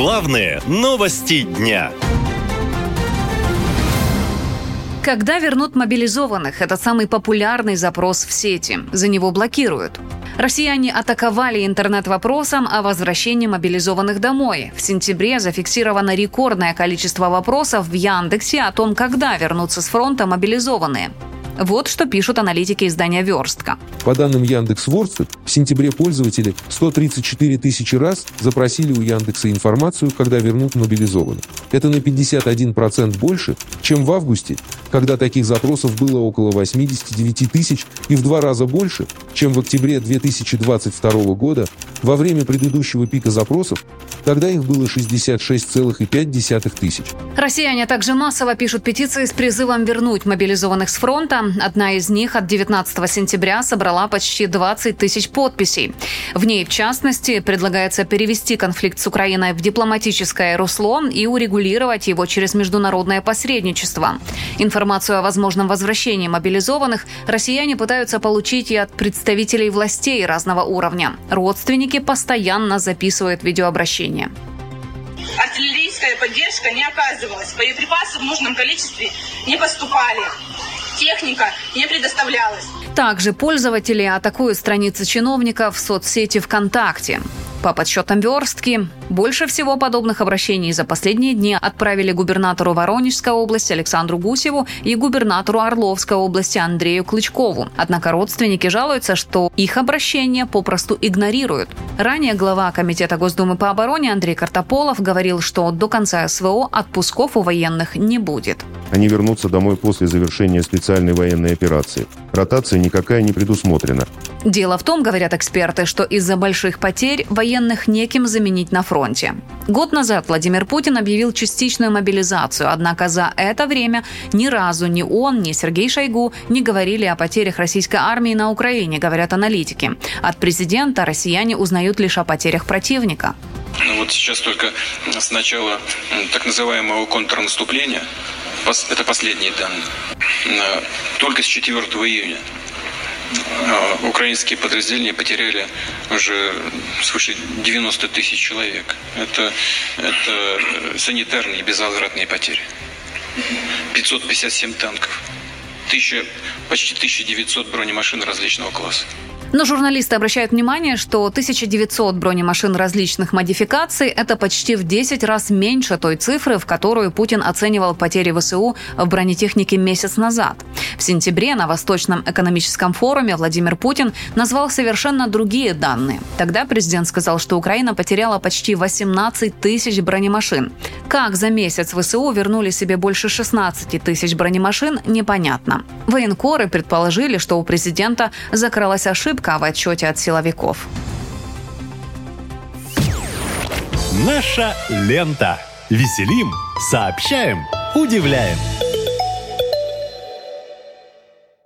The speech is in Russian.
Главные новости дня. Когда вернут мобилизованных? Это самый популярный запрос в сети. За него блокируют. Россияне атаковали интернет вопросом о возвращении мобилизованных домой. В сентябре зафиксировано рекордное количество вопросов в Яндексе о том, когда вернутся с фронта мобилизованные. Вот что пишут аналитики издания «Верстка». По данным Яндекс.Вордстат, в сентябре пользователи 134 тысячи раз запросили у Яндекса информацию, когда вернут мобилизованных. Это на 51% больше, чем в августе, когда таких запросов было около 89 тысяч и в два раза больше, чем в октябре 2022 года во время предыдущего пика запросов, тогда их было 66,5 тысяч. Россияне также массово пишут петиции с призывом вернуть мобилизованных с фронта. Одна из них от 19 сентября собрала почти 20 тысяч подписей. В ней, в частности, предлагается перевести конфликт с Украиной в дипломатическое русло и урегулировать его через международное посредничество. Информацию о возможном возвращении мобилизованных россияне пытаются получить и от представителей властей разного уровня. Родственники постоянно записывают видеообращения артиллерийская поддержка не оказывалась, боеприпасы в нужном количестве не поступали техника не предоставлялась. Также пользователи атакуют страницы чиновников в соцсети ВКонтакте. По подсчетам верстки, больше всего подобных обращений за последние дни отправили губернатору Воронежской области Александру Гусеву и губернатору Орловской области Андрею Клычкову. Однако родственники жалуются, что их обращения попросту игнорируют. Ранее глава Комитета Госдумы по обороне Андрей Картополов говорил, что до конца СВО отпусков у военных не будет. Они вернутся домой после завершения специальной военной операции. Ротация никакая не предусмотрена. Дело в том, говорят эксперты, что из-за больших потерь военных неким заменить на фронте. Год назад Владимир Путин объявил частичную мобилизацию, однако за это время ни разу ни он, ни Сергей Шойгу не говорили о потерях российской армии на Украине, говорят аналитики. От президента россияне узнают лишь о потерях противника. Ну вот сейчас только с начала так называемого контрнаступления это последние данные. Только с 4 июня украинские подразделения потеряли уже свыше 90 тысяч человек. Это, это санитарные безвозвратные потери. 557 танков, 1000, почти 1900 бронемашин различного класса. Но журналисты обращают внимание, что 1900 бронемашин различных модификаций – это почти в 10 раз меньше той цифры, в которую Путин оценивал потери ВСУ в бронетехнике месяц назад. В сентябре на Восточном экономическом форуме Владимир Путин назвал совершенно другие данные. Тогда президент сказал, что Украина потеряла почти 18 тысяч бронемашин. Как за месяц ВСУ вернули себе больше 16 тысяч бронемашин, непонятно. Военкоры предположили, что у президента закралась ошибка ошибка в отчете от силовиков. Наша лента. Веселим, сообщаем, удивляем.